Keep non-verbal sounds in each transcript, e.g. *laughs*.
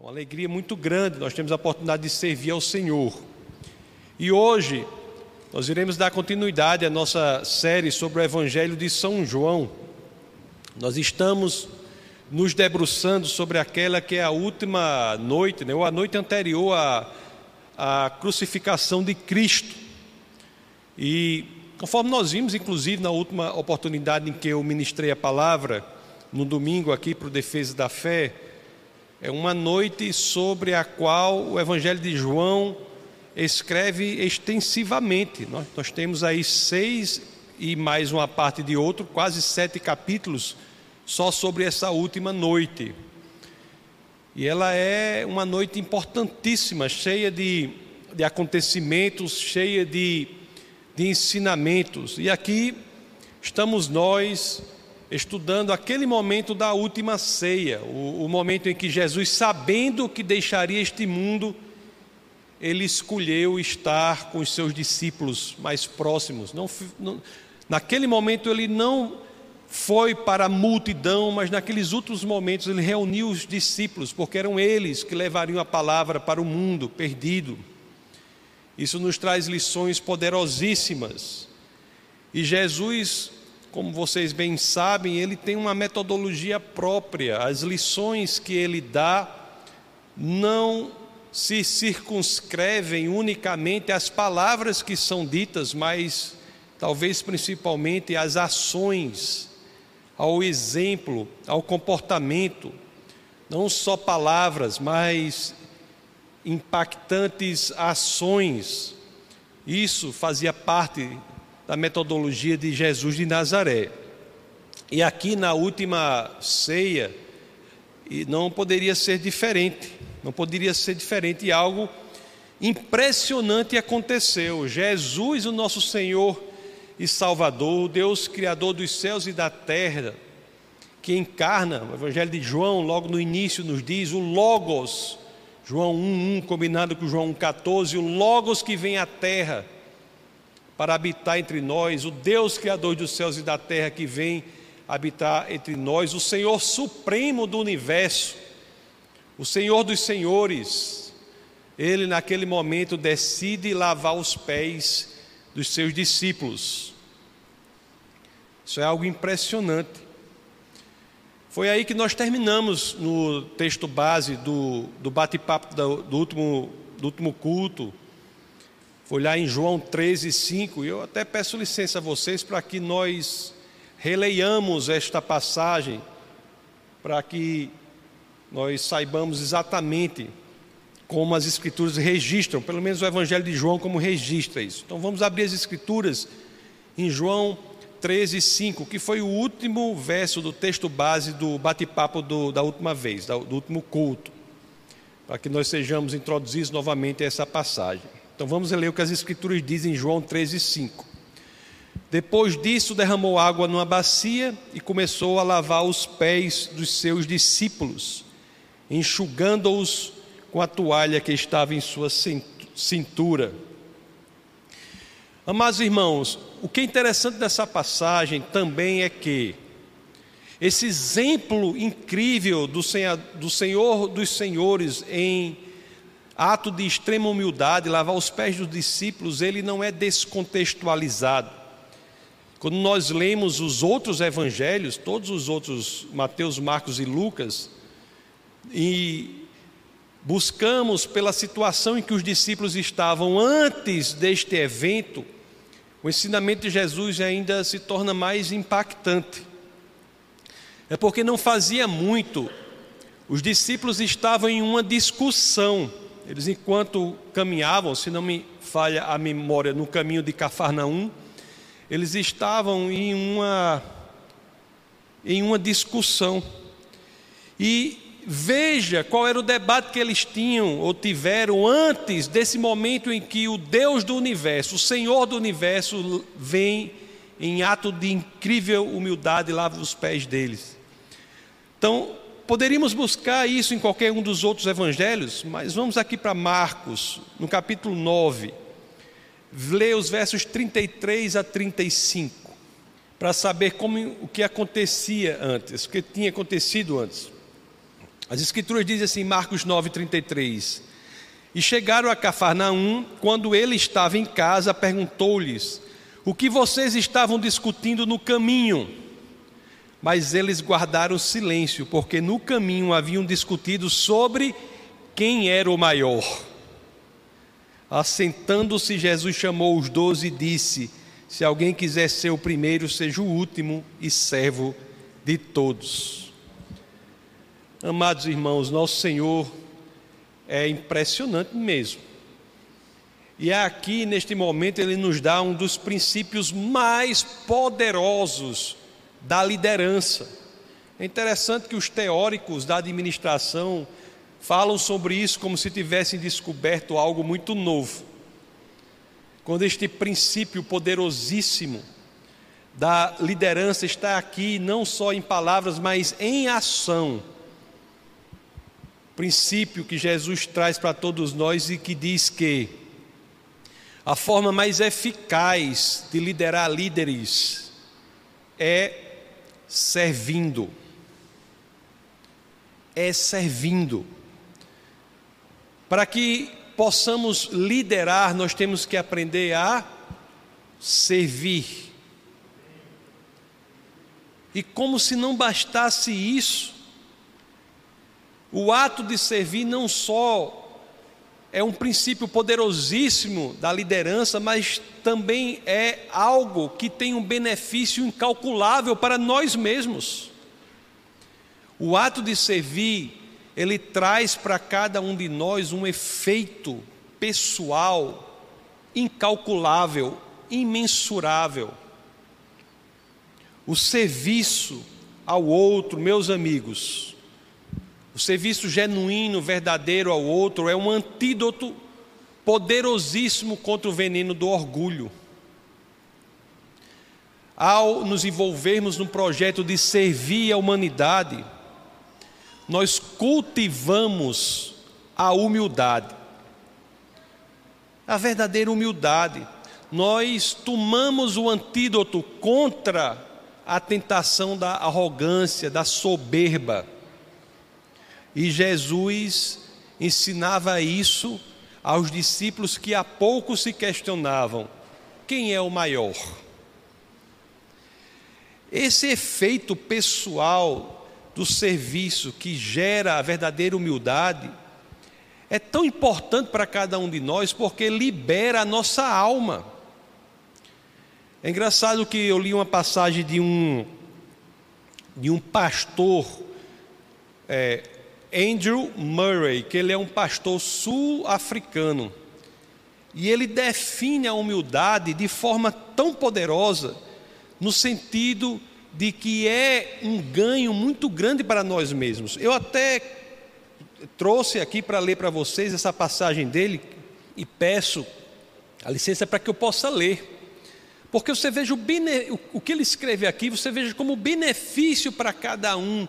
É uma alegria muito grande, nós temos a oportunidade de servir ao Senhor. E hoje nós iremos dar continuidade à nossa série sobre o Evangelho de São João. Nós estamos nos debruçando sobre aquela que é a última noite, né, ou a noite anterior à, à crucificação de Cristo. E conforme nós vimos, inclusive, na última oportunidade em que eu ministrei a palavra, no domingo aqui para o Defesa da Fé, é uma noite sobre a qual o Evangelho de João escreve extensivamente. Nós, nós temos aí seis e mais uma parte de outro, quase sete capítulos só sobre essa última noite. E ela é uma noite importantíssima, cheia de, de acontecimentos, cheia de, de ensinamentos. E aqui estamos nós estudando aquele momento da última ceia, o, o, momento em que Jesus, sabendo que deixaria este mundo, ele escolheu estar com os seus discípulos mais próximos. Não, não, naquele momento ele não foi para a multidão, mas naqueles últimos momentos ele reuniu os discípulos, porque eram eles que levariam a palavra para o mundo perdido. Isso nos traz lições poderosíssimas. E Jesus como vocês bem sabem, ele tem uma metodologia própria. As lições que ele dá não se circunscrevem unicamente às palavras que são ditas, mas talvez principalmente às ações, ao exemplo, ao comportamento. Não só palavras, mas impactantes ações. Isso fazia parte da metodologia de Jesus de Nazaré. E aqui na última ceia, não poderia ser diferente, não poderia ser diferente, e algo impressionante aconteceu. Jesus, o nosso Senhor e Salvador, o Deus Criador dos céus e da terra, que encarna, o Evangelho de João, logo no início, nos diz: o Logos, João 1,1, combinado com João 1,14, o Logos que vem à terra para habitar entre nós, o Deus Criador dos céus e da terra que vem habitar entre nós, o Senhor Supremo do universo, o Senhor dos Senhores, ele naquele momento decide lavar os pés dos seus discípulos. Isso é algo impressionante. Foi aí que nós terminamos no texto base do, do bate-papo do, do, último, do último culto, lá em João 13, 5, e eu até peço licença a vocês para que nós releiamos esta passagem, para que nós saibamos exatamente como as Escrituras registram, pelo menos o Evangelho de João, como registra isso. Então vamos abrir as Escrituras em João 13, 5, que foi o último verso do texto base do bate-papo da última vez, do último culto, para que nós sejamos introduzidos novamente a essa passagem. Então vamos ler o que as Escrituras dizem em João 13, 5. Depois disso, derramou água numa bacia e começou a lavar os pés dos seus discípulos, enxugando-os com a toalha que estava em sua cintura. Amados irmãos, o que é interessante dessa passagem também é que esse exemplo incrível do Senhor, do Senhor dos Senhores em ato de extrema humildade, lavar os pés dos discípulos, ele não é descontextualizado. Quando nós lemos os outros evangelhos, todos os outros, Mateus, Marcos e Lucas, e buscamos pela situação em que os discípulos estavam antes deste evento, o ensinamento de Jesus ainda se torna mais impactante. É porque não fazia muito, os discípulos estavam em uma discussão eles, enquanto caminhavam, se não me falha a memória, no caminho de Cafarnaum, eles estavam em uma, em uma discussão. E veja qual era o debate que eles tinham ou tiveram antes desse momento em que o Deus do universo, o Senhor do universo, vem em ato de incrível humildade e lava os pés deles. Então, Poderíamos buscar isso em qualquer um dos outros evangelhos, mas vamos aqui para Marcos, no capítulo 9, ler os versos 33 a 35, para saber como o que acontecia antes, o que tinha acontecido antes. As Escrituras dizem assim, Marcos 9,33: E chegaram a Cafarnaum, quando ele estava em casa, perguntou-lhes: O que vocês estavam discutindo no caminho? Mas eles guardaram silêncio, porque no caminho haviam discutido sobre quem era o maior. Assentando-se, Jesus chamou os doze e disse: Se alguém quiser ser o primeiro, seja o último e servo de todos. Amados irmãos, nosso Senhor é impressionante mesmo. E aqui, neste momento, ele nos dá um dos princípios mais poderosos da liderança. É interessante que os teóricos da administração falam sobre isso como se tivessem descoberto algo muito novo. Quando este princípio poderosíssimo da liderança está aqui, não só em palavras, mas em ação. Princípio que Jesus traz para todos nós e que diz que a forma mais eficaz de liderar líderes é servindo. É servindo. Para que possamos liderar, nós temos que aprender a servir. E como se não bastasse isso, o ato de servir não só é um princípio poderosíssimo da liderança, mas também é algo que tem um benefício incalculável para nós mesmos. O ato de servir, ele traz para cada um de nós um efeito pessoal incalculável, imensurável. O serviço ao outro, meus amigos, serviço genuíno, verdadeiro ao outro é um antídoto poderosíssimo contra o veneno do orgulho. Ao nos envolvermos num projeto de servir a humanidade, nós cultivamos a humildade, a verdadeira humildade. Nós tomamos o antídoto contra a tentação da arrogância, da soberba e Jesus ensinava isso aos discípulos que há pouco se questionavam: quem é o maior? Esse efeito pessoal do serviço que gera a verdadeira humildade é tão importante para cada um de nós porque libera a nossa alma. É engraçado que eu li uma passagem de um de um pastor é, Andrew Murray, que ele é um pastor sul-africano. E ele define a humildade de forma tão poderosa, no sentido de que é um ganho muito grande para nós mesmos. Eu até trouxe aqui para ler para vocês essa passagem dele e peço a licença para que eu possa ler. Porque você veja o, bene... o que ele escreve aqui, você veja como benefício para cada um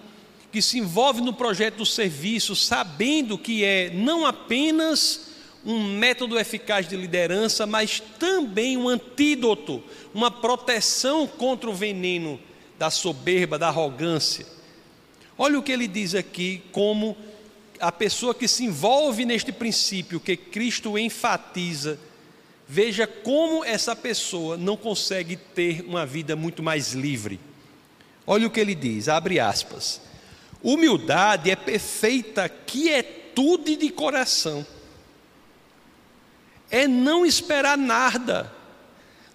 que se envolve no projeto do serviço, sabendo que é não apenas um método eficaz de liderança, mas também um antídoto, uma proteção contra o veneno da soberba, da arrogância. Olha o que ele diz aqui, como a pessoa que se envolve neste princípio que Cristo enfatiza, veja como essa pessoa não consegue ter uma vida muito mais livre. Olha o que ele diz, abre aspas. Humildade é perfeita quietude de coração. É não esperar nada,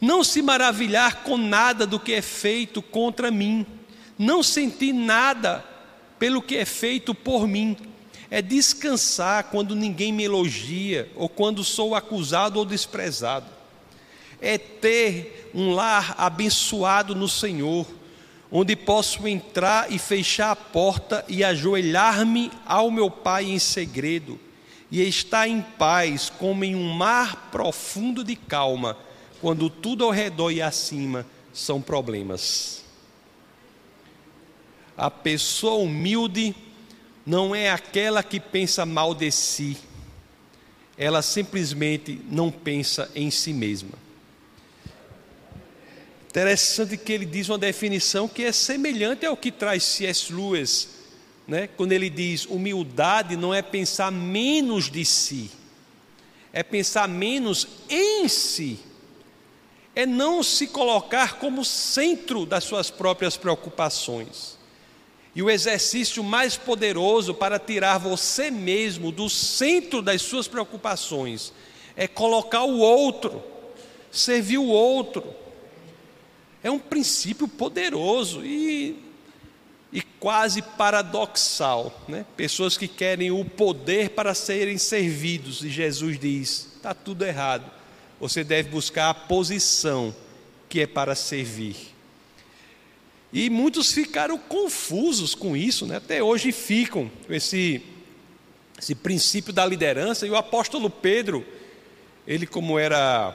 não se maravilhar com nada do que é feito contra mim, não sentir nada pelo que é feito por mim. É descansar quando ninguém me elogia ou quando sou acusado ou desprezado. É ter um lar abençoado no Senhor onde posso entrar e fechar a porta e ajoelhar-me ao meu Pai em segredo, e estar em paz como em um mar profundo de calma, quando tudo ao redor e acima são problemas. A pessoa humilde não é aquela que pensa mal de si, ela simplesmente não pensa em si mesma. Interessante que ele diz uma definição que é semelhante ao que traz C.S. Lewis né, quando ele diz humildade, não é pensar menos de si, é pensar menos em si, é não se colocar como centro das suas próprias preocupações. E o exercício mais poderoso para tirar você mesmo do centro das suas preocupações é colocar o outro, servir o outro. É um princípio poderoso e e quase paradoxal. Né? Pessoas que querem o poder para serem servidos, e Jesus diz: está tudo errado. Você deve buscar a posição que é para servir. E muitos ficaram confusos com isso, né? até hoje ficam com esse, esse princípio da liderança. E o apóstolo Pedro, ele, como era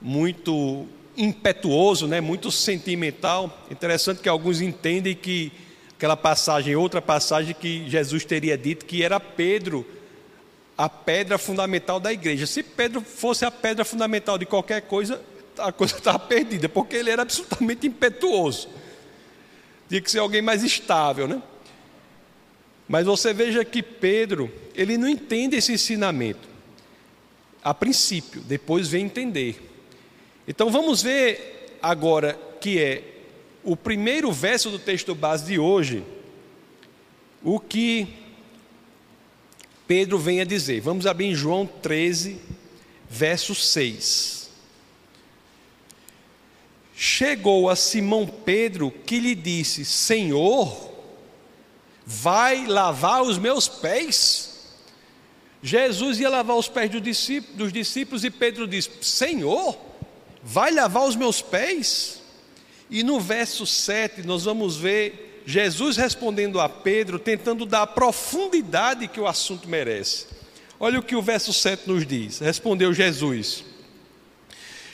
muito impetuoso, né, muito sentimental. Interessante que alguns entendem que aquela passagem, outra passagem que Jesus teria dito que era Pedro a pedra fundamental da igreja. Se Pedro fosse a pedra fundamental de qualquer coisa, a coisa *laughs* estava perdida, porque ele era absolutamente impetuoso. Tinha que ser alguém mais estável, né? Mas você veja que Pedro, ele não entende esse ensinamento. A princípio, depois vem entender. Então vamos ver agora que é o primeiro verso do texto base de hoje, o que Pedro vem a dizer. Vamos abrir em João 13, verso 6. Chegou a Simão Pedro que lhe disse: Senhor, vai lavar os meus pés? Jesus ia lavar os pés dos discípulos e Pedro disse: Senhor, vai lavar os meus pés? E no verso 7 nós vamos ver Jesus respondendo a Pedro, tentando dar a profundidade que o assunto merece. Olha o que o verso 7 nos diz: Respondeu Jesus: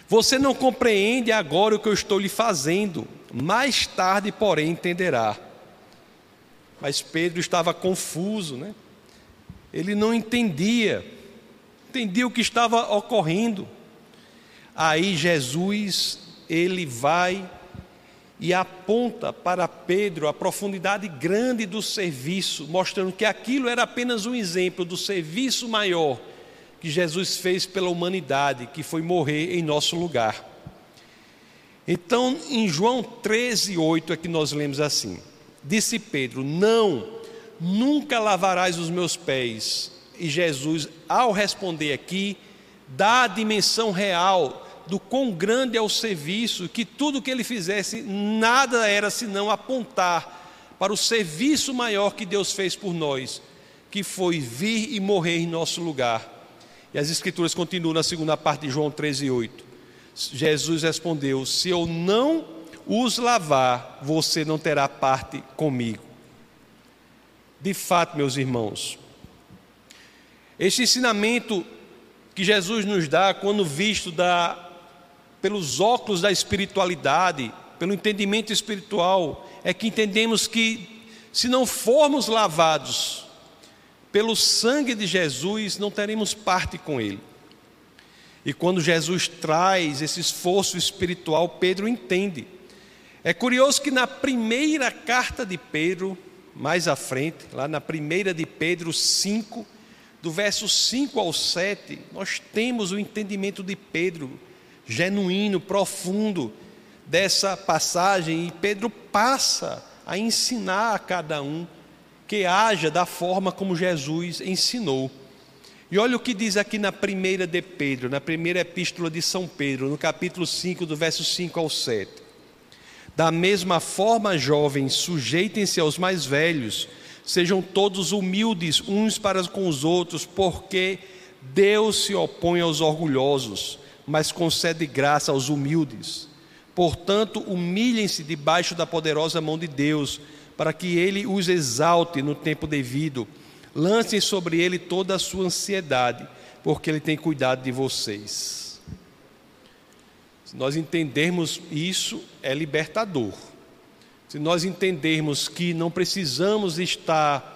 Você não compreende agora o que eu estou lhe fazendo, mais tarde, porém, entenderá. Mas Pedro estava confuso, né? Ele não entendia, entendia o que estava ocorrendo. Aí Jesus, ele vai e aponta para Pedro a profundidade grande do serviço, mostrando que aquilo era apenas um exemplo do serviço maior que Jesus fez pela humanidade, que foi morrer em nosso lugar. Então, em João 13, 8 é que nós lemos assim: Disse Pedro: Não, nunca lavarás os meus pés. E Jesus, ao responder aqui, dá a dimensão real do quão grande é o serviço, que tudo que ele fizesse, nada era senão apontar para o serviço maior que Deus fez por nós, que foi vir e morrer em nosso lugar. E as Escrituras continuam na segunda parte de João 13, 8. Jesus respondeu: Se eu não os lavar, você não terá parte comigo. De fato, meus irmãos, este ensinamento que Jesus nos dá, quando visto da pelos óculos da espiritualidade, pelo entendimento espiritual, é que entendemos que se não formos lavados pelo sangue de Jesus, não teremos parte com Ele. E quando Jesus traz esse esforço espiritual, Pedro entende. É curioso que na primeira carta de Pedro, mais à frente, lá na primeira de Pedro 5, do verso 5 ao 7, nós temos o entendimento de Pedro genuíno, profundo dessa passagem, e Pedro passa a ensinar a cada um que haja da forma como Jesus ensinou. E olha o que diz aqui na primeira de Pedro, na primeira epístola de São Pedro, no capítulo 5, do verso 5 ao 7. Da mesma forma, jovens, sujeitem-se aos mais velhos, sejam todos humildes uns para com os outros, porque Deus se opõe aos orgulhosos mas concede graça aos humildes. Portanto, humilhem-se debaixo da poderosa mão de Deus, para que ele os exalte no tempo devido. Lancem sobre ele toda a sua ansiedade, porque ele tem cuidado de vocês. Se nós entendermos isso, é libertador. Se nós entendermos que não precisamos estar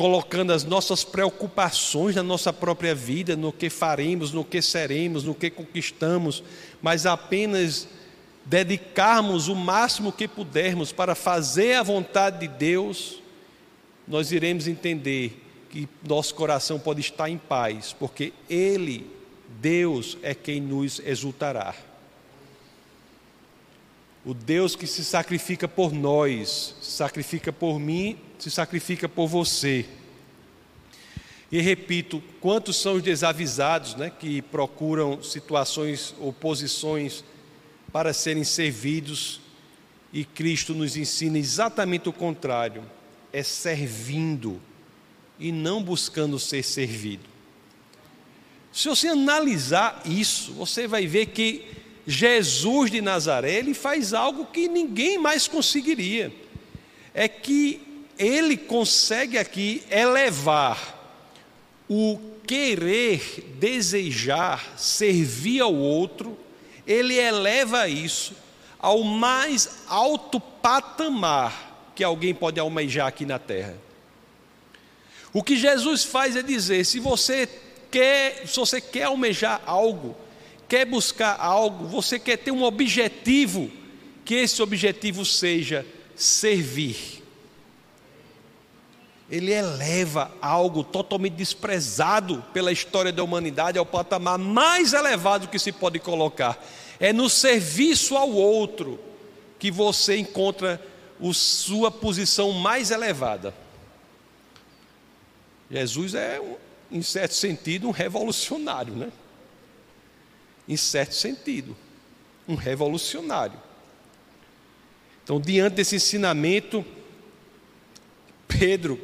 colocando as nossas preocupações na nossa própria vida, no que faremos, no que seremos, no que conquistamos, mas apenas dedicarmos o máximo que pudermos para fazer a vontade de Deus, nós iremos entender que nosso coração pode estar em paz, porque Ele, Deus, é quem nos exultará. O Deus que se sacrifica por nós, sacrifica por mim, se sacrifica por você. E repito, quantos são os desavisados né, que procuram situações ou posições para serem servidos, e Cristo nos ensina exatamente o contrário: é servindo e não buscando ser servido. Se você analisar isso, você vai ver que Jesus de Nazaré, ele faz algo que ninguém mais conseguiria. É que ele consegue aqui elevar o querer, desejar, servir ao outro, ele eleva isso ao mais alto patamar que alguém pode almejar aqui na terra. O que Jesus faz é dizer: se você quer, se você quer almejar algo, quer buscar algo, você quer ter um objetivo, que esse objetivo seja servir. Ele eleva algo totalmente desprezado pela história da humanidade ao patamar mais elevado que se pode colocar. É no serviço ao outro que você encontra a sua posição mais elevada. Jesus é, em certo sentido, um revolucionário, né? Em certo sentido, um revolucionário. Então, diante desse ensinamento, Pedro,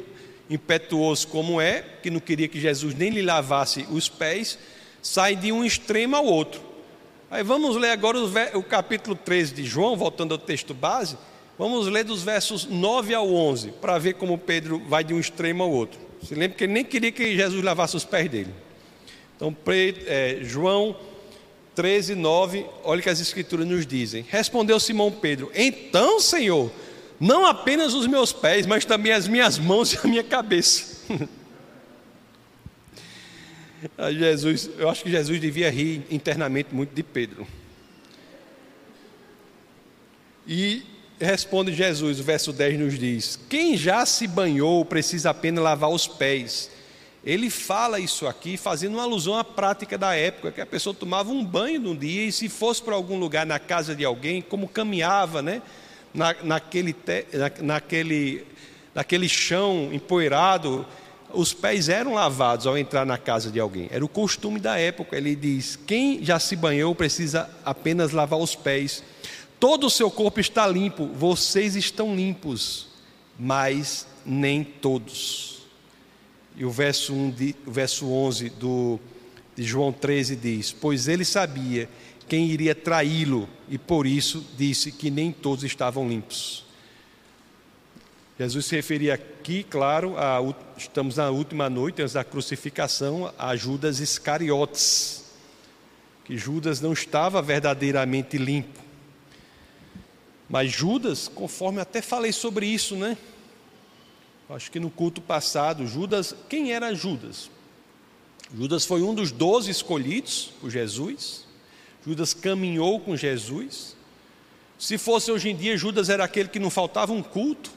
impetuoso como é, que não queria que Jesus nem lhe lavasse os pés, sai de um extremo ao outro. Aí vamos ler agora o, capítulo 13 de João, voltando ao texto base, vamos ler dos versos 9 ao 11, para ver como Pedro vai de um extremo ao outro. Se lembra que ele nem queria que Jesus lavasse os pés dele. Então, é, João 13, 9, olha o que as Escrituras nos dizem. Respondeu Simão Pedro: Então, Senhor, não apenas os meus pés, mas também as minhas mãos *laughs* e a minha cabeça. *laughs* Jesus, eu acho que Jesus devia rir internamente muito de Pedro. E Responde Jesus, o verso 10 nos diz: Quem já se banhou precisa apenas lavar os pés. Ele fala isso aqui fazendo uma alusão à prática da época, que a pessoa tomava um banho num dia e se fosse para algum lugar na casa de alguém, como caminhava, né? Na, naquele, na, naquele, naquele chão empoeirado, os pés eram lavados ao entrar na casa de alguém. Era o costume da época. Ele diz: quem já se banhou precisa apenas lavar os pés. Todo o seu corpo está limpo, vocês estão limpos, mas nem todos. E o verso, 1 de, o verso 11 do, de João 13 diz: Pois ele sabia quem iria traí-lo, e por isso disse que nem todos estavam limpos. Jesus se referia aqui, claro, a, estamos na última noite antes da crucificação, a Judas Iscariotes, que Judas não estava verdadeiramente limpo. Mas Judas, conforme até falei sobre isso, né? Acho que no culto passado, Judas, quem era Judas? Judas foi um dos doze escolhidos por Jesus. Judas caminhou com Jesus. Se fosse hoje em dia, Judas era aquele que não faltava um culto.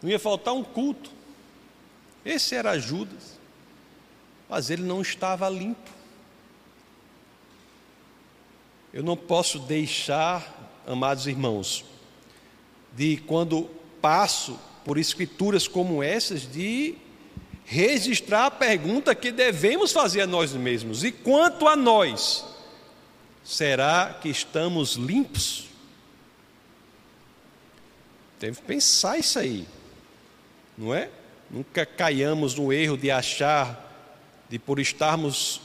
Não ia faltar um culto. Esse era Judas. Mas ele não estava limpo. Eu não posso deixar, amados irmãos, de quando passo por escrituras como essas, de registrar a pergunta que devemos fazer a nós mesmos: e quanto a nós, será que estamos limpos? Deve pensar isso aí, não é? Nunca caiamos no erro de achar, de por estarmos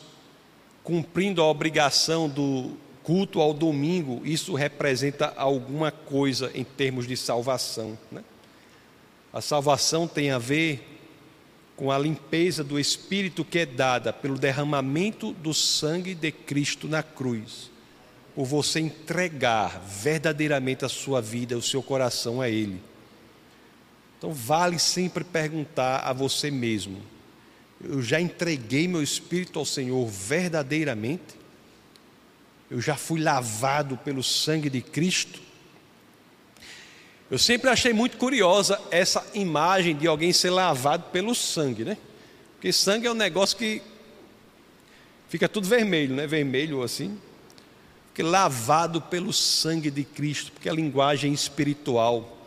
cumprindo a obrigação do culto ao domingo, isso representa alguma coisa em termos de salvação. Né? A salvação tem a ver com a limpeza do Espírito que é dada pelo derramamento do sangue de Cristo na cruz, por você entregar verdadeiramente a sua vida, o seu coração a Ele. Então, vale sempre perguntar a você mesmo: eu já entreguei meu espírito ao Senhor verdadeiramente? Eu já fui lavado pelo sangue de Cristo. Eu sempre achei muito curiosa essa imagem de alguém ser lavado pelo sangue, né? Porque sangue é um negócio que fica tudo vermelho, né? Vermelho assim. Porque lavado pelo sangue de Cristo, porque é a linguagem espiritual.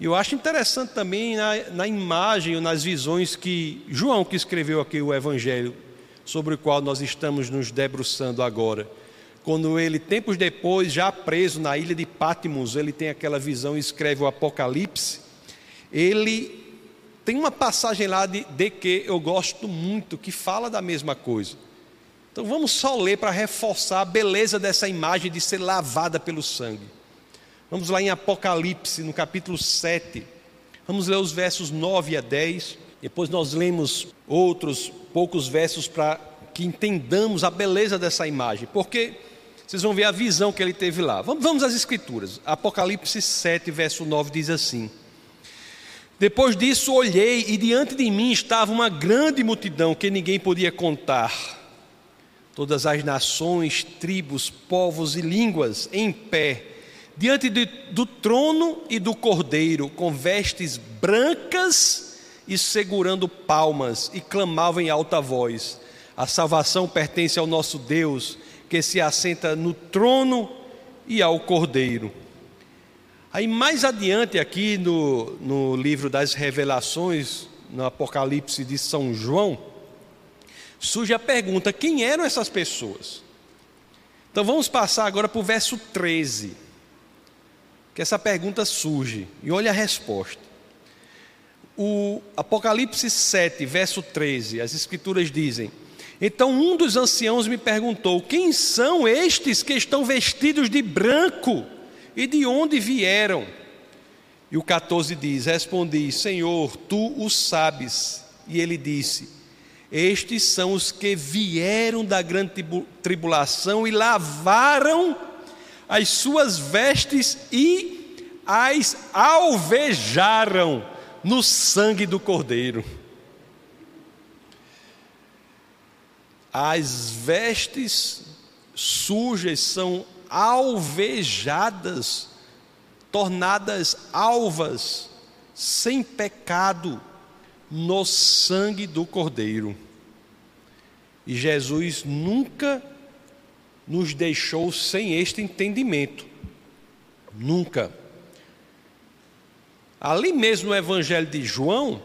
E eu acho interessante também na, na imagem ou nas visões que João, que escreveu aqui o Evangelho, sobre o qual nós estamos nos debruçando agora. Quando ele, tempos depois, já preso na ilha de Patmos, ele tem aquela visão e escreve o Apocalipse. Ele tem uma passagem lá de, de que eu gosto muito, que fala da mesma coisa. Então vamos só ler para reforçar a beleza dessa imagem de ser lavada pelo sangue. Vamos lá em Apocalipse, no capítulo 7. Vamos ler os versos 9 a 10. Depois nós lemos outros poucos versos para que entendamos a beleza dessa imagem. Porque vocês vão ver a visão que ele teve lá. Vamos, às Escrituras. Apocalipse 7, verso 9 diz assim: Depois disso olhei, e diante de mim estava uma grande multidão que ninguém podia contar. Todas as nações, tribos, povos e línguas em pé diante de, do trono e do cordeiro, com vestes brancas e segurando palmas, e clamavam em alta voz: A salvação pertence ao nosso Deus, que se assenta no trono e ao cordeiro. Aí mais adiante, aqui no, no livro das Revelações, no Apocalipse de São João, surge a pergunta: quem eram essas pessoas? Então vamos passar agora para o verso 13 que essa pergunta surge, e olha a resposta. O Apocalipse 7, verso 13, as Escrituras dizem: Então um dos anciãos me perguntou: Quem são estes que estão vestidos de branco e de onde vieram? E o 14 diz: Respondi, Senhor, tu o sabes. E ele disse: Estes são os que vieram da grande tribulação e lavaram as suas vestes e as alvejaram no sangue do Cordeiro. As vestes sujas são alvejadas, tornadas alvas, sem pecado, no sangue do Cordeiro. E Jesus nunca nos deixou sem este entendimento. Nunca. Ali mesmo no Evangelho de João,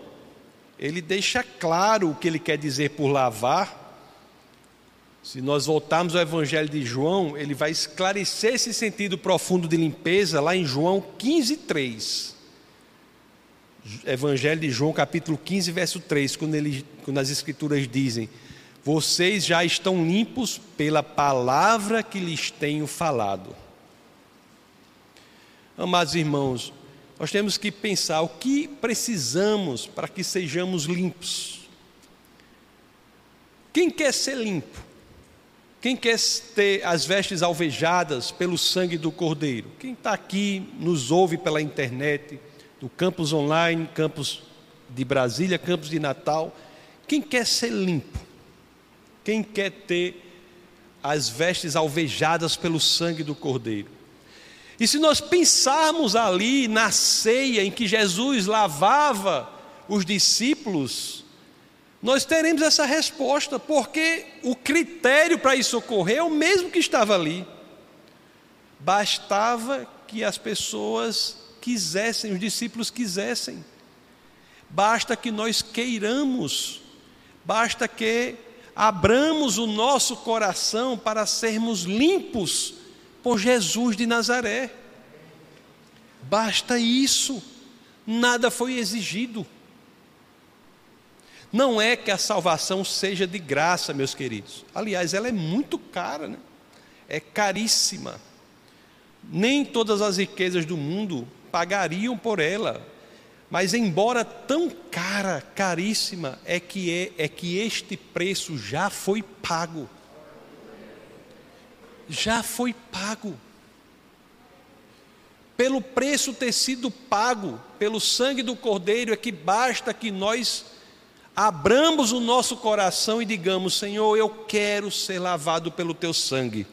ele deixa claro o que ele quer dizer por lavar. Se nós voltarmos ao Evangelho de João, ele vai esclarecer esse sentido profundo de limpeza lá em João 15, 3. Evangelho de João, capítulo 15, verso 3, quando, ele, quando as Escrituras dizem: vocês já estão limpos pela palavra que lhes tenho falado. Amados irmãos, nós temos que pensar o que precisamos para que sejamos limpos. Quem quer ser limpo? Quem quer ter as vestes alvejadas pelo sangue do Cordeiro? Quem está aqui, nos ouve pela internet, do campus online, campus de Brasília, campus de Natal, quem quer ser limpo? Quem quer ter as vestes alvejadas pelo sangue do Cordeiro? E se nós pensarmos ali na ceia em que Jesus lavava os discípulos, nós teremos essa resposta, porque o critério para isso ocorrer é o mesmo que estava ali. Bastava que as pessoas quisessem, os discípulos quisessem. Basta que nós queiramos, basta que abramos o nosso coração para sermos limpos por Jesus de Nazaré. Basta isso, nada foi exigido. Não é que a salvação seja de graça, meus queridos. Aliás, ela é muito cara, né? é caríssima. Nem todas as riquezas do mundo pagariam por ela. Mas embora tão cara, caríssima, é que é, é que este preço já foi pago. Já foi pago. Pelo preço ter sido pago, pelo sangue do Cordeiro, é que basta que nós abramos o nosso coração e digamos: Senhor, eu quero ser lavado pelo teu sangue.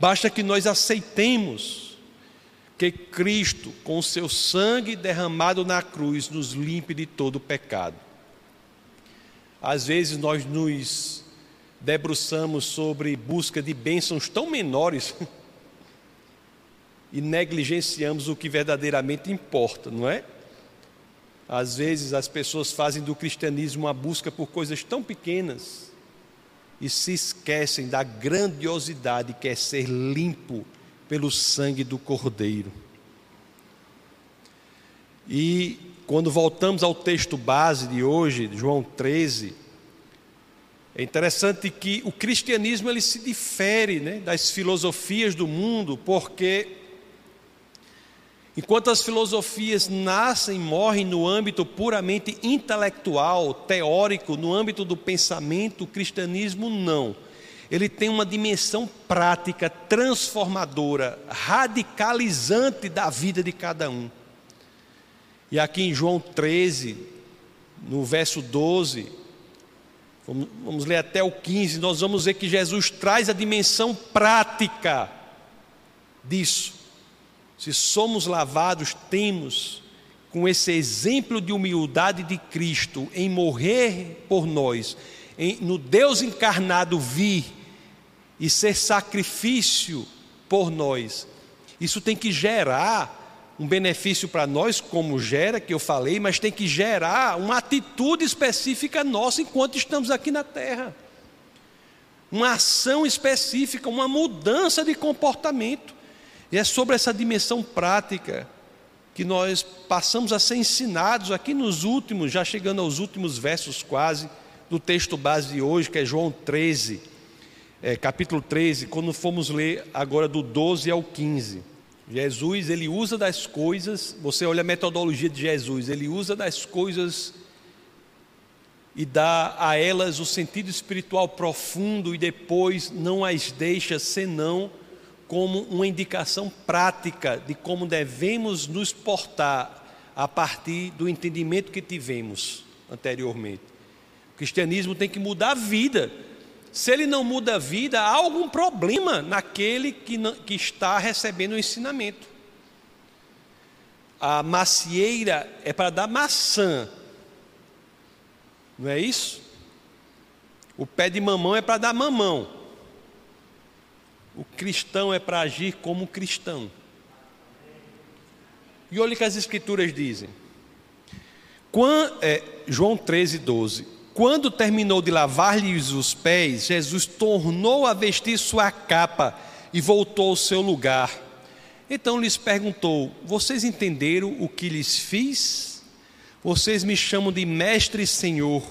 Basta que nós aceitemos que Cristo, com o seu sangue derramado na cruz, nos limpe de todo pecado. Às vezes nós nos debruçamos sobre busca de bênçãos tão menores *laughs* e negligenciamos o que verdadeiramente importa, não é? Às vezes as pessoas fazem do cristianismo uma busca por coisas tão pequenas e se esquecem da grandiosidade que é ser limpo pelo sangue do Cordeiro. E quando voltamos ao texto base de hoje, João 13, é interessante que o cristianismo ele se difere né, das filosofias do mundo, porque Enquanto as filosofias nascem e morrem no âmbito puramente intelectual, teórico, no âmbito do pensamento, o cristianismo não. Ele tem uma dimensão prática, transformadora, radicalizante da vida de cada um. E aqui em João 13, no verso 12, vamos, vamos ler até o 15, nós vamos ver que Jesus traz a dimensão prática disso se somos lavados, temos, com esse exemplo de humildade de Cristo, em morrer por nós, em, no Deus encarnado vir e ser sacrifício por nós, isso tem que gerar um benefício para nós, como gera, que eu falei, mas tem que gerar uma atitude específica nossa enquanto estamos aqui na terra. Uma ação específica, uma mudança de comportamento. E é sobre essa dimensão prática que nós passamos a ser ensinados aqui nos últimos, já chegando aos últimos versos quase, do texto base de hoje, que é João 13, é, capítulo 13, quando fomos ler agora do 12 ao 15. Jesus, ele usa das coisas, você olha a metodologia de Jesus, ele usa das coisas e dá a elas o sentido espiritual profundo e depois não as deixa senão como uma indicação prática de como devemos nos portar a partir do entendimento que tivemos anteriormente. O cristianismo tem que mudar a vida. Se ele não muda a vida, há algum problema naquele que, não, que está recebendo o ensinamento. A macieira é para dar maçã, não é isso? O pé de mamão é para dar mamão. O cristão é para agir como cristão. E olha o que as escrituras dizem. Quando, é, João 13, 12. Quando terminou de lavar-lhes os pés, Jesus tornou a vestir sua capa e voltou ao seu lugar. Então lhes perguntou: Vocês entenderam o que lhes fiz? Vocês me chamam de mestre e senhor,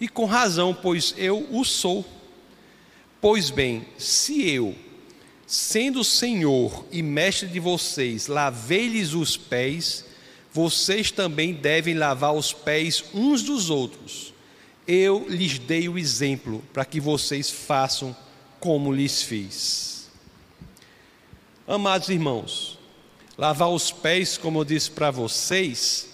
e com razão, pois eu o sou. Pois bem, se eu, Sendo Senhor e Mestre de vocês, lavei-lhes os pés, vocês também devem lavar os pés uns dos outros. Eu lhes dei o exemplo para que vocês façam como lhes fiz. Amados irmãos, lavar os pés, como eu disse para vocês,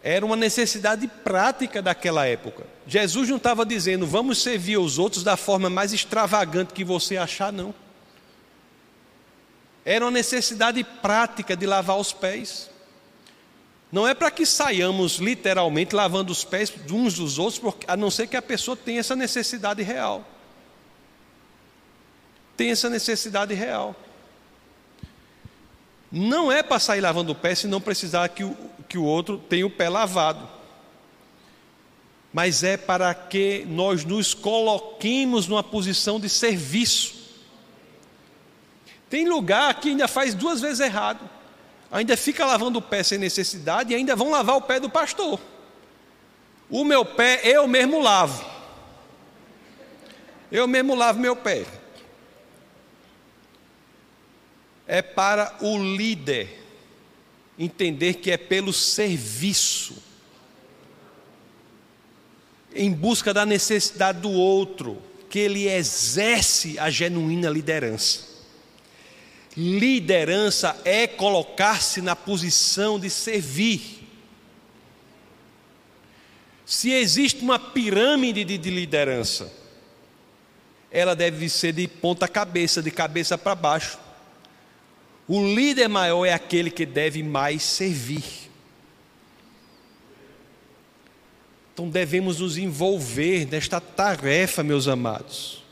era uma necessidade prática daquela época. Jesus não estava dizendo, vamos servir os outros da forma mais extravagante que você achar, não. Era uma necessidade prática de lavar os pés. Não é para que saiamos literalmente lavando os pés uns dos outros, a não ser que a pessoa tenha essa necessidade real. Tem essa necessidade real. Não é para sair lavando o pé se não precisar que o, que o outro tenha o pé lavado. Mas é para que nós nos coloquemos numa posição de serviço. Tem lugar que ainda faz duas vezes errado. Ainda fica lavando o pé sem necessidade e ainda vão lavar o pé do pastor. O meu pé eu mesmo lavo. Eu mesmo lavo meu pé. É para o líder entender que é pelo serviço, em busca da necessidade do outro, que ele exerce a genuína liderança. Liderança é colocar-se na posição de servir. Se existe uma pirâmide de, liderança, ela deve ser de ponta cabeça, de cabeça para baixo. O líder maior é aquele que deve mais servir. Então devemos nos envolver nesta tarefa, meus amados,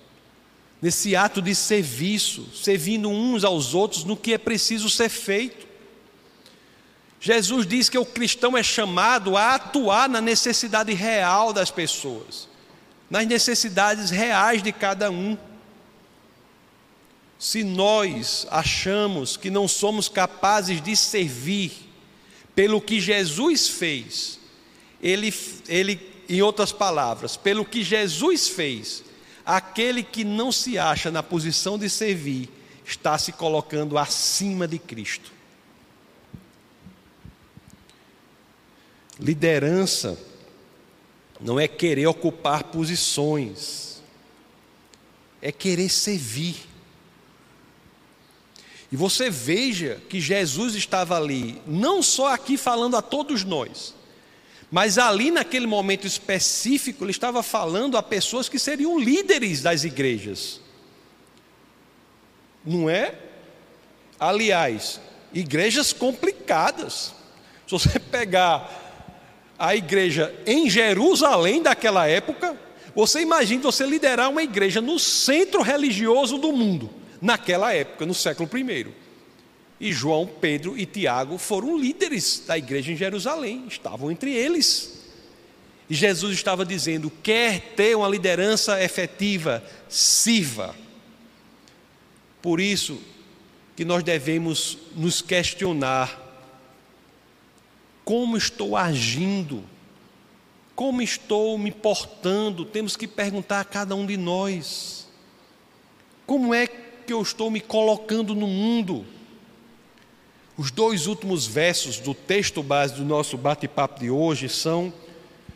nesse ato de serviço, servindo uns aos outros no que é preciso ser feito. Jesus diz que o cristão é chamado a atuar na necessidade real das pessoas, nas necessidades reais de cada um. Se nós achamos que não somos capazes de servir pelo que Jesus fez, ele, ele, em outras palavras, pelo que Jesus fez, aquele que não se acha na posição de servir, está se colocando acima de Cristo. Liderança não é querer ocupar posições, é querer servir. E você veja que Jesus estava ali, não só aqui falando a todos nós, mas ali naquele momento específico, ele estava falando a pessoas que seriam líderes das igrejas. Não é? Aliás, igrejas complicadas. Se você *laughs* pegar a igreja em Jerusalém daquela época, você imagina você liderar uma igreja no centro religioso do mundo, naquela época, no século I. E João, Pedro e Tiago foram líderes da igreja em Jerusalém, estavam entre eles. E Jesus estava dizendo: quer ter uma liderança efetiva, sirva. Por isso que nós devemos nos questionar como estou agindo? Como estou me portando? Temos que perguntar a cada um de nós. Como é que eu estou me colocando no mundo? Os dois últimos versos do texto base do nosso bate-papo de hoje são,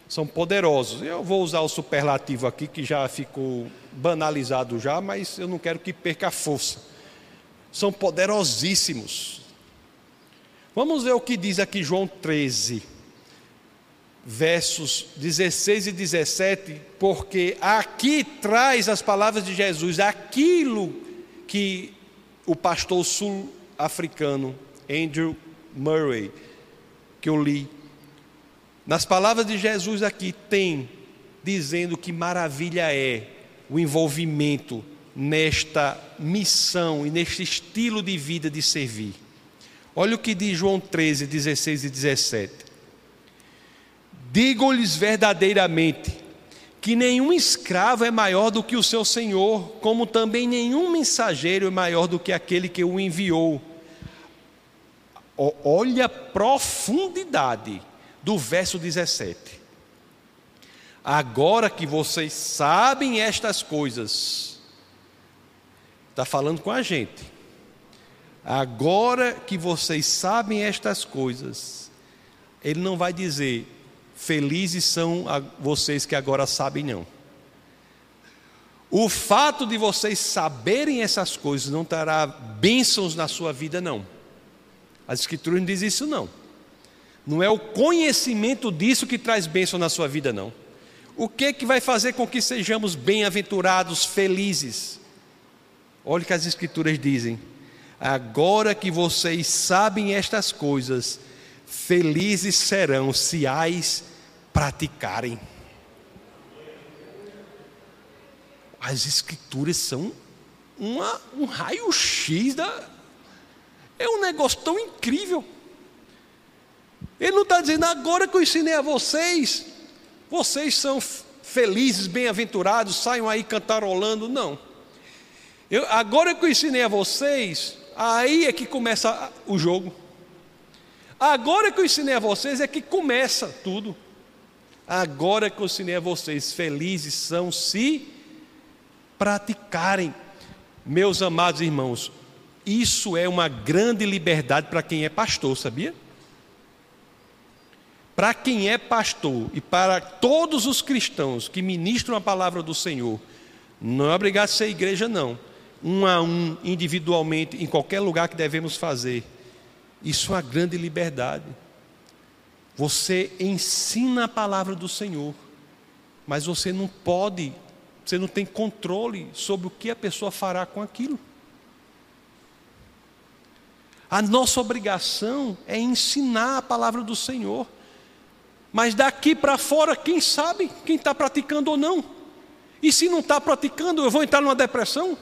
são poderosos. Eu vou usar o superlativo aqui, que já ficou banalizado já, mas eu não quero que perca a força. São poderosíssimos. Vamos ver o que diz aqui João 13, versos 16 e 17, porque aqui traz as palavras de Jesus, aquilo que o pastor sul-africano Andrew Murray, que eu li. Nas palavras de Jesus aqui tem dizendo que maravilha é o envolvimento nesta missão e neste estilo de vida de servir. Olha o que diz João 13, 16 e 17. Digo-lhes verdadeiramente que nenhum escravo é maior do que o seu senhor, como também nenhum mensageiro é maior do que aquele que o enviou. Olha a profundidade do verso 17. Agora que vocês sabem estas coisas, está falando com a gente Agora que vocês sabem estas coisas, ele não vai dizer, felizes são vocês que agora sabem, não. O fato de vocês saberem essas coisas não trará bênçãos na sua vida, não. As Escrituras não dizem isso, não. Não é o conhecimento disso que traz bênção na sua vida, não. O que, que vai fazer com que sejamos bem-aventurados, felizes? Olha o que as Escrituras dizem Agora que vocês sabem estas coisas, felizes serão se as praticarem. As escrituras são uma, um raio-x da. É um negócio tão incrível. Ele não está dizendo, agora que eu ensinei a vocês, vocês são felizes, bem-aventurados, saiam aí cantarolando. Não. Eu, agora que eu ensinei a vocês, Aí é que começa o jogo. Agora que eu ensinei a vocês é que começa tudo. Agora que eu ensinei a vocês, felizes são se praticarem. Meus amados irmãos, isso é uma grande liberdade para quem é pastor, sabia? Para quem é pastor e para todos os cristãos que ministram a palavra do Senhor, não é obrigado a ser igreja, não um a um, individualmente, em qualquer lugar que devemos fazer. Isso é uma grande liberdade. Você ensina a palavra do Senhor, mas você não pode você não tem controle sobre o que a pessoa fará com aquilo. A nossa obrigação é ensinar a palavra do Senhor. Mas daqui para fora, quem sabe quem está praticando ou não? E se não está praticando, eu vou entrar numa depressão?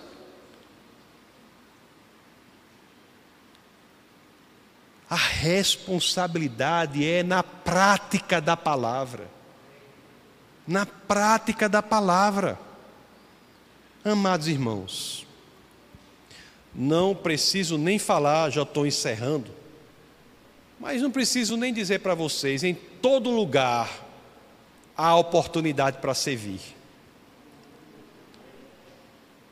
A responsabilidade é na prática da palavra. Na prática da palavra. Amados irmãos, não preciso nem falar, já estou encerrando, mas não preciso nem dizer para vocês, em todo lugar há oportunidade para servir.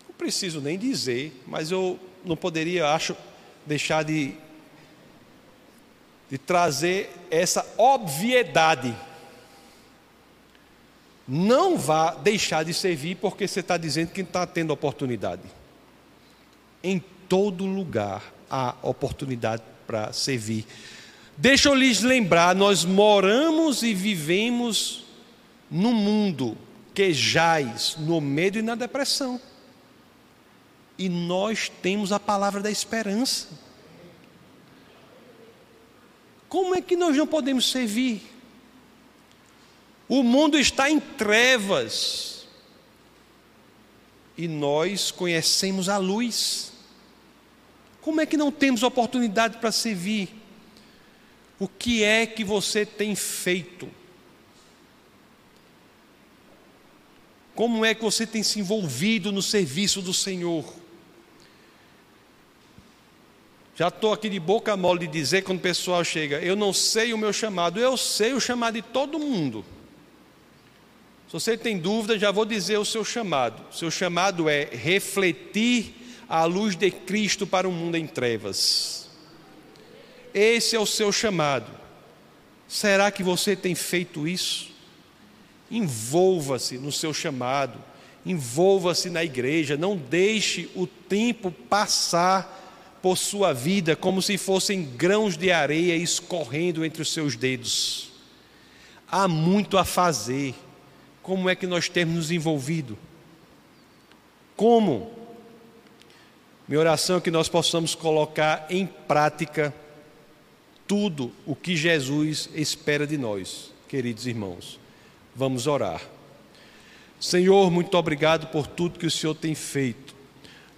Não preciso nem dizer, mas eu não poderia, acho, deixar de, de trazer essa obviedade não vá deixar de servir porque você está dizendo que está tendo oportunidade. Em todo lugar há oportunidade para servir. Deixa eu lhes lembrar: nós moramos e vivemos num mundo que jaz no medo e na depressão. E nós temos a palavra da esperança. Como é que nós não podemos servir? O mundo está em trevas e nós conhecemos a luz. Como é que não temos oportunidade para servir? O que é que você tem feito? Como é que você tem se envolvido no serviço do Senhor? Já estou aqui de boca mole de dizer quando o pessoal chega, eu não sei o meu chamado, eu sei o chamado de todo mundo. Se você tem dúvida, já vou dizer o seu chamado. Seu chamado é refletir a luz de Cristo para um mundo em trevas. Esse é o seu chamado. Será que você tem feito isso? Envolva-se no seu chamado, envolva-se na igreja, não deixe o tempo passar por sua vida como se fossem grãos de areia escorrendo entre os seus dedos. Há muito a fazer como é que nós temos nos envolvido? Como? Minha oração é que nós possamos colocar em prática tudo o que Jesus espera de nós, queridos irmãos. Vamos orar. Senhor, muito obrigado por tudo que o Senhor tem feito.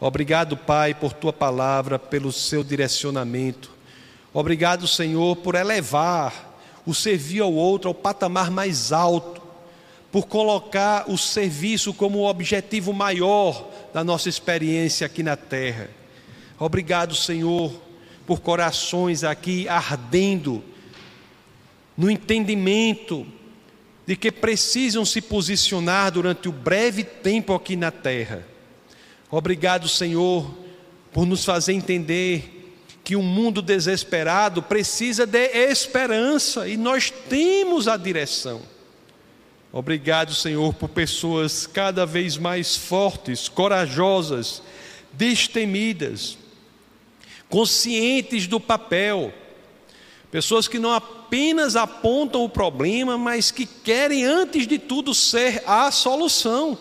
Obrigado, Pai, por tua palavra, pelo seu direcionamento. Obrigado, Senhor, por elevar o servir ao outro ao patamar mais alto por colocar o serviço como o objetivo maior da nossa experiência aqui na terra. Obrigado, Senhor, por corações aqui ardendo no entendimento de que precisam se posicionar durante o breve tempo aqui na terra. Obrigado, Senhor, por nos fazer entender que um mundo desesperado precisa de esperança e nós temos a direção. Obrigado, Senhor, por pessoas cada vez mais fortes, corajosas, destemidas, conscientes do papel. Pessoas que não apenas apontam o problema, mas que querem, antes de tudo, ser a solução.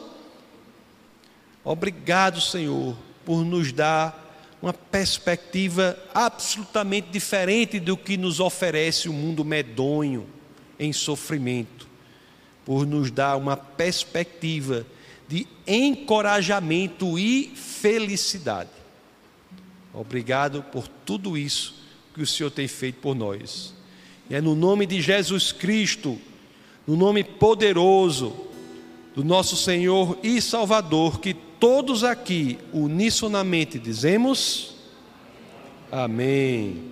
Obrigado, Senhor, por nos dar uma perspectiva absolutamente diferente do que nos oferece o mundo medonho em sofrimento por nos dar uma perspectiva de encorajamento e felicidade. Obrigado por tudo isso que o Senhor tem feito por nós. E é no nome de Jesus Cristo, no nome poderoso do nosso Senhor e Salvador, que todos aqui unissonamente dizemos: Amém.